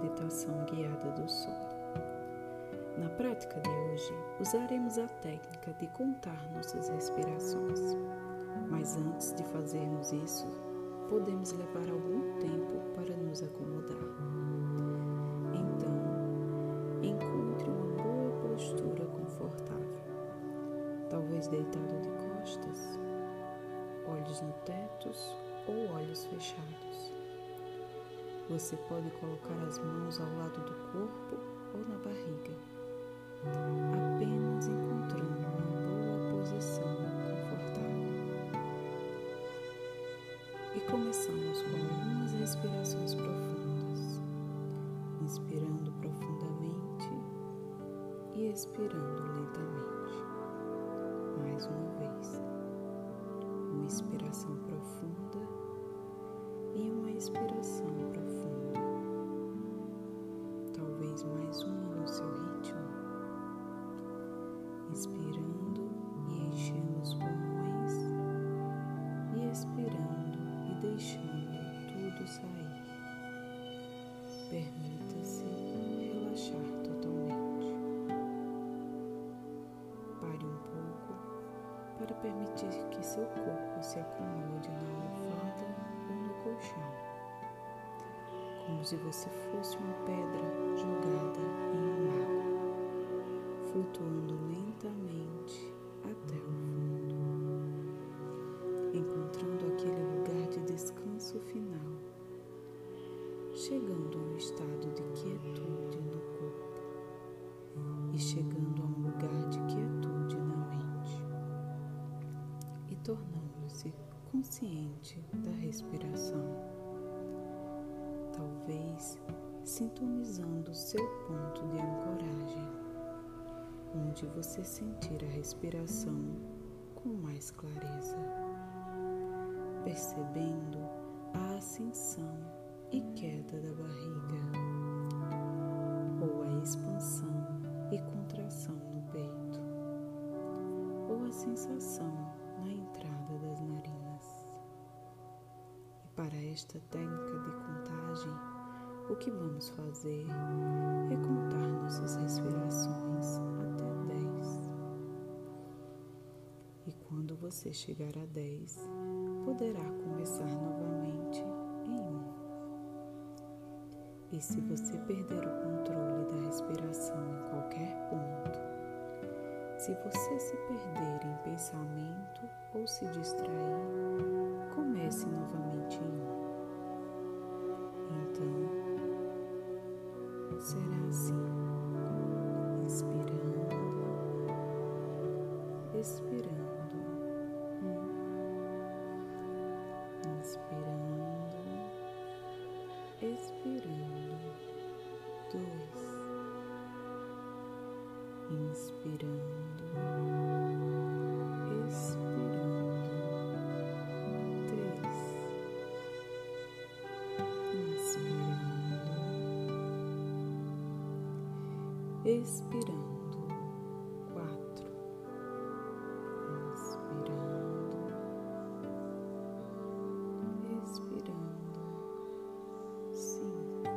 meditação guiada do sono. Na prática de hoje, usaremos a técnica de contar nossas respirações. Mas antes de fazermos isso, podemos levar algum tempo para nos acomodar. Então, encontre uma boa postura confortável, talvez deitado de costas, olhos no teto ou olhos fechados. Você pode colocar as mãos ao lado do corpo ou na barriga, apenas encontrando uma boa posição confortável. E começamos com algumas respirações profundas, inspirando profundamente e expirando lentamente. Mais uma vez, uma inspiração profunda e uma expiração profunda mais uma no seu ritmo, inspirando e enchendo os pulmões e expirando e deixando tudo sair. Permita-se relaxar totalmente. Pare um pouco para permitir que seu corpo se acomode na almofada ou no colchão como se você fosse uma pedra jogada em um lago, flutuando lentamente até o fundo, encontrando aquele lugar de descanso final, chegando a um estado de quietude no corpo e chegando a um lugar de quietude na mente e tornando-se consciente da respiração talvez sintonizando seu ponto de ancoragem, onde você sentir a respiração com mais clareza, percebendo a ascensão e queda da barriga, ou a expansão e contração no peito, ou a sensação na entrada das narinas. E para esta técnica de contagem, o que vamos fazer é contar nossas respirações até 10. E quando você chegar a 10, poderá começar novamente em 1. E se você perder o controle da respiração em qualquer ponto, se você se perder em pensamento ou se distrair, comece novamente em 1. Será assim, inspirando, expirando, inspirando, expirando, dois, inspirando. Expirando. Quatro, inspirando, expirando. Cinco,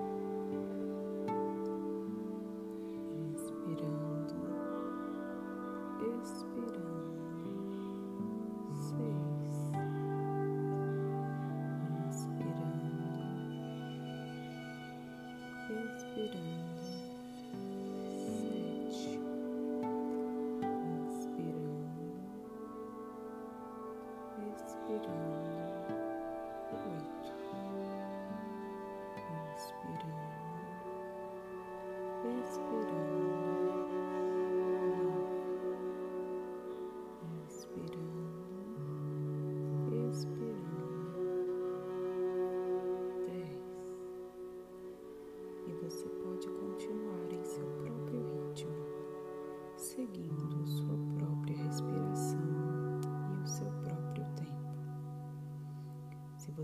inspirando, expirando. Seis, inspirando, expirando.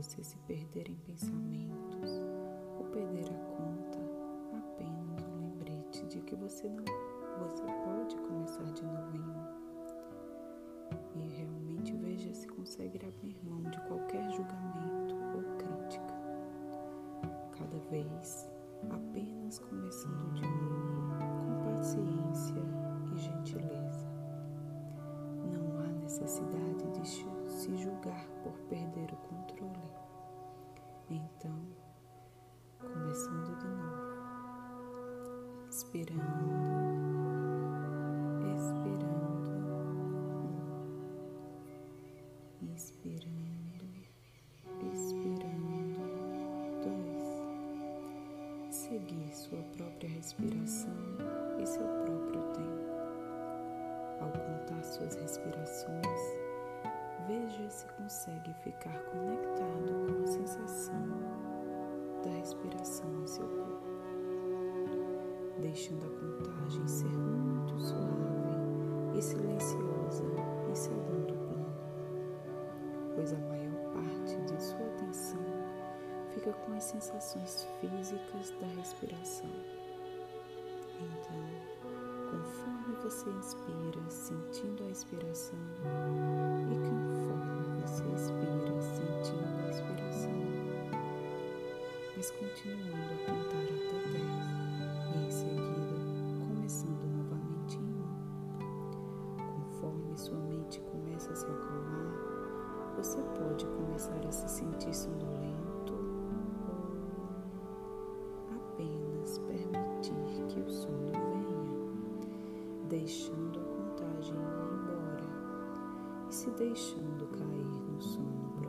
Você se perder em pensamentos ou perder a conta, apenas um lembrete de que você não, você pode começar de novo em um. E realmente veja se consegue abrir mão de qualquer julgamento ou crítica. Cada vez apenas começando de novo com paciência e gentileza. Não há necessidade julgar por perder o controle. Então, começando de novo, expirando. seguir sua própria respiração e seu próprio tempo. Ao contar suas respirações, veja se consegue ficar conectado com a sensação da respiração em seu corpo, deixando a contagem ser muito suave e silenciosa em segundo plano, pois a maior parte de sua atenção fica com as sensações físicas da respiração. Então, conforme você inspira, sentindo a expiração, e sua mente começa a se acalmar, você pode começar a se sentir sonolento deixando a contagem ir embora e se deixando cair no sono.